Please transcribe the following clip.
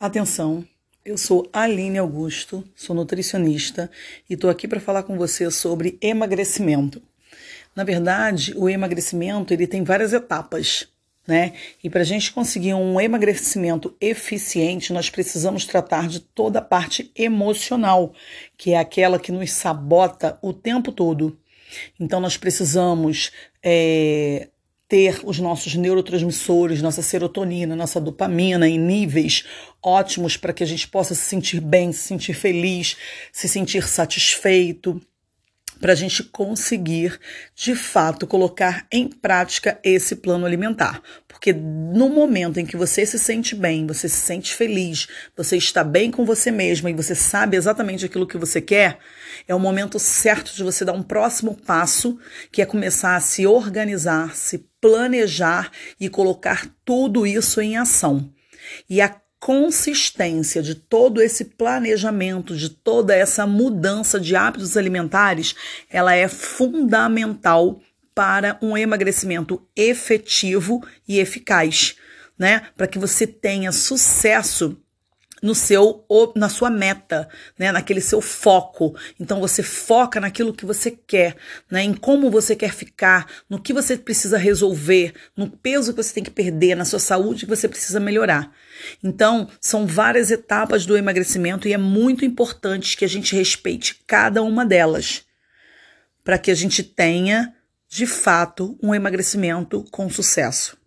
Atenção, eu sou Aline Augusto, sou nutricionista e estou aqui para falar com você sobre emagrecimento. Na verdade, o emagrecimento ele tem várias etapas, né? E para a gente conseguir um emagrecimento eficiente, nós precisamos tratar de toda a parte emocional, que é aquela que nos sabota o tempo todo. Então, nós precisamos é, ter os nossos neurotransmissores, nossa serotonina, nossa dopamina em níveis ótimos para que a gente possa se sentir bem, se sentir feliz, se sentir satisfeito para a gente conseguir, de fato, colocar em prática esse plano alimentar. Porque no momento em que você se sente bem, você se sente feliz, você está bem com você mesma e você sabe exatamente aquilo que você quer, é o momento certo de você dar um próximo passo, que é começar a se organizar, se planejar e colocar tudo isso em ação. E a consistência de todo esse planejamento, de toda essa mudança de hábitos alimentares, ela é fundamental para um emagrecimento efetivo e eficaz, né? Para que você tenha sucesso no seu na sua meta, né, naquele seu foco. Então você foca naquilo que você quer, né, em como você quer ficar, no que você precisa resolver, no peso que você tem que perder, na sua saúde que você precisa melhorar. Então, são várias etapas do emagrecimento e é muito importante que a gente respeite cada uma delas para que a gente tenha, de fato, um emagrecimento com sucesso.